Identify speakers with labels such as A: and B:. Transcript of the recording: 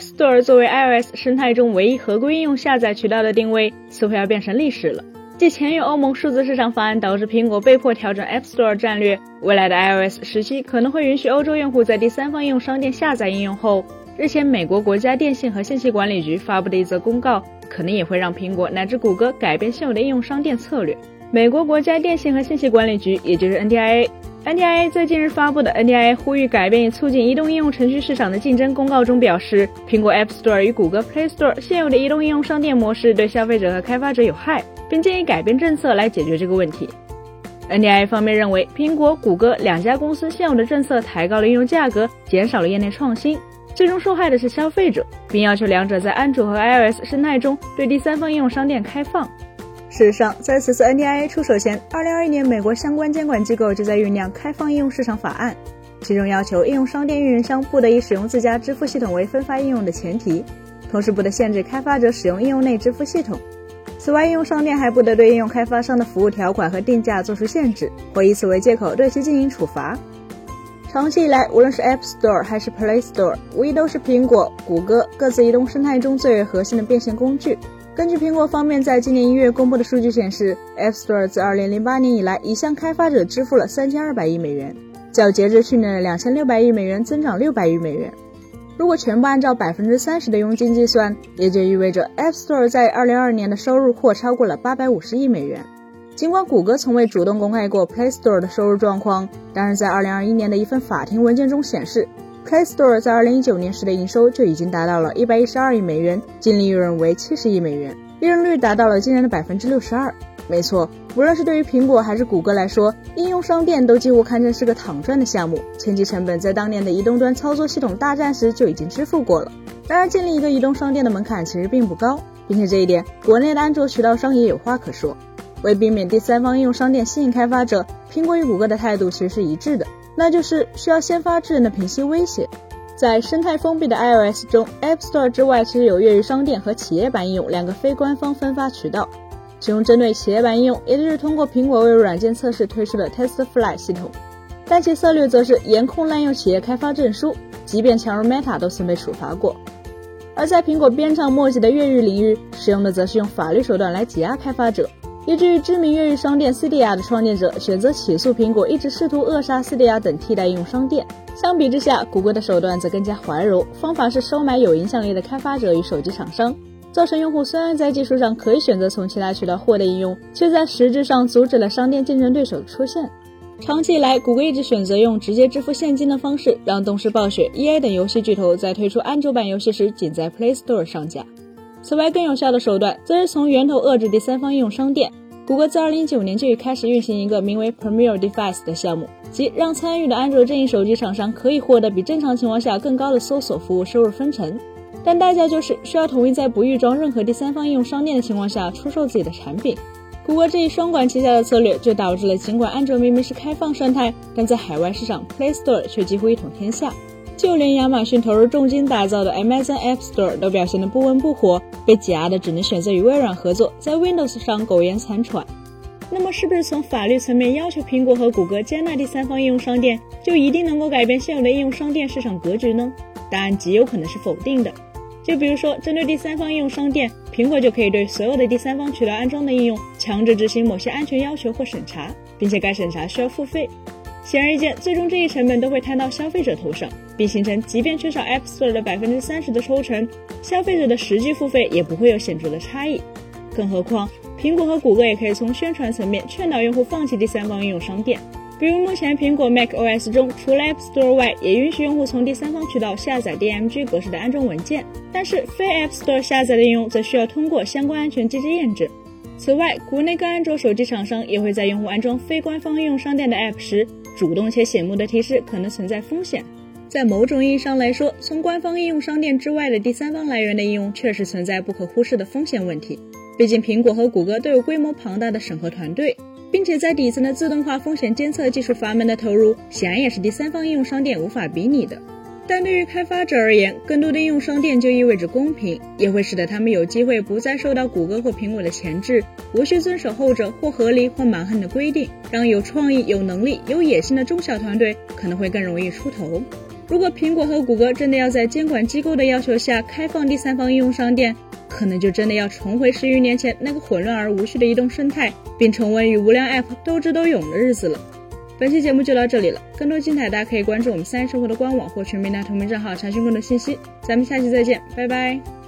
A: App Store 作为 iOS 生态中唯一合规应用下载渠道的定位，似乎要变成历史了。继前有欧盟数字市场法案导致苹果被迫调整 App Store 战略，未来的 iOS 时期可能会允许欧洲用户在第三方应用商店下载应用后，日前美国国家电信和信息管理局发布的一则公告，可能也会让苹果乃至谷歌改变现有的应用商店策略。美国国家电信和信息管理局，也就是 NDIA，NDIA 在近日发布的 NDIA 呼吁改变与促进移动应用程序市场的竞争公告中表示，苹果 App Store 与谷歌 Play Store 现有的移动应用商店模式对消费者和开发者有害，并建议改变政策来解决这个问题。NDIA 方面认为，苹果、谷歌两家公司现有的政策抬高了应用价格，减少了业内创新，最终受害的是消费者，并要求两者在安卓和 iOS 生态中对第三方应用商店开放。事实上，在此次 NDIA 出手前，2021年美国相关监管机构就在酝酿开放应用市场法案，其中要求应用商店运营商不得以使用自家支付系统为分发应用的前提，同时不得限制开发者使用应用内支付系统。此外，应用商店还不得对应用开发商的服务条款和定价做出限制，或以此为借口对其进行处罚。长期以来，无论是 App Store 还是 Play Store，无疑都是苹果、谷歌各自移动生态中最为核心的变现工具。根据苹果方面在今年一月公布的数据显示，App Store 自2008年以来已向开发者支付了3200亿美元，较截至去年的2600亿美元增长600亿美元。如果全部按照百分之三十的佣金计算，也就意味着 App Store 在2022年的收入或超过了850亿美元。尽管谷歌从未主动公开过 Play Store 的收入状况，但是在2021年的一份法庭文件中显示。Play Store 在2019年时的营收就已经达到了112亿美元，净利润为70亿美元，利润率达到了惊人的百分之六十二。没错，无论是对于苹果还是谷歌来说，应用商店都几乎堪称是个躺赚的项目。前期成本在当年的移动端操作系统大战时就已经支付过了。然而，建立一个移动商店的门槛其实并不高，并且这一点，国内的安卓渠道商也有话可说。为避免第三方应用商店吸引开发者，苹果与谷歌的态度其实是一致的。那就是需要先发制人的平息威胁。在生态封闭的 iOS 中，App Store 之外其实有越狱商店和企业版应用两个非官方分发渠道。其中针对企业版应用，也就是通过苹果为软件测试推出的 TestFly 系统，但其策略则是严控滥用企业开发证书，即便强如 Meta 都曾被处罚过。而在苹果鞭长莫及的越狱领域，使用的则是用法律手段来挤压开发者。以至于知名越狱商店 Cydia 的创建者选择起诉苹果，一直试图扼杀 Cydia 等替代应用商店。相比之下，谷歌的手段则更加怀柔，方法是收买有影响力的开发者与手机厂商，造成用户虽然在技术上可以选择从其他渠道获得应用，却在实质上阻止了商店竞争对手的出现。长期以来，谷歌一直选择用直接支付现金的方式，让动视暴雪、EA 等游戏巨头在推出安卓版游戏时仅在 Play Store 上架。此外，更有效的手段则是从源头遏制第三方应用商店。谷歌自2019年就已开始运行一个名为 Premier Device 的项目，即让参与的安卓阵营手机厂商可以获得比正常情况下更高的搜索服务收入分成，但代价就是需要统一在不预装任何第三方应用商店的情况下出售自己的产品。谷歌这一双管齐下的策略，就导致了尽管安卓明明是开放生态，但在海外市场 Play Store 却几乎一统天下。就连亚马逊投入重金打造的 Amazon App Store 都表现得不温不火，被挤压的只能选择与微软合作，在 Windows 上苟延残喘。那么，是不是从法律层面要求苹果和谷歌接纳第三方应用商店，就一定能够改变现有的应用商店市场格局呢？答案极有可能是否定的。就比如说，针对第三方应用商店，苹果就可以对所有的第三方渠道安装的应用强制执行某些安全要求或审查，并且该审查需要付费。显而易见，最终这一成本都会摊到消费者头上，并形成即便缺少 App Store 的百分之三十的抽成，消费者的实际付费也不会有显著的差异。更何况，苹果和谷歌也可以从宣传层面劝导用户放弃第三方应用商店，比如目前苹果 Mac OS 中除了 App Store 外，也允许用户从第三方渠道下载 DMG 格式的安装文件，但是非 App Store 下载的应用则需要通过相关安全机制验证。此外，国内各安卓手机厂商也会在用户安装非官方应用商店的 App 时，主动且醒目的提示可能存在风险。在某种意义上来说，从官方应用商店之外的第三方来源的应用确实存在不可忽视的风险问题。毕竟，苹果和谷歌都有规模庞大的审核团队，并且在底层的自动化风险监测技术阀门的投入，显然也是第三方应用商店无法比拟的。但对于开发者而言，更多的应用商店就意味着公平，也会使得他们有机会不再受到谷歌或苹果的钳制，无需遵守后者或合理或蛮横的规定，让有创意、有能力、有野心的中小团队可能会更容易出头。如果苹果和谷歌真的要在监管机构的要求下开放第三方应用商店，可能就真的要重回十余年前那个混乱而无序的移动生态，并重温与无良 App 斗智斗勇的日子了。本期节目就到这里了，更多精彩大家可以关注我们三生活的官网或全民大同名账号查询更多信息。咱们下期再见，拜拜。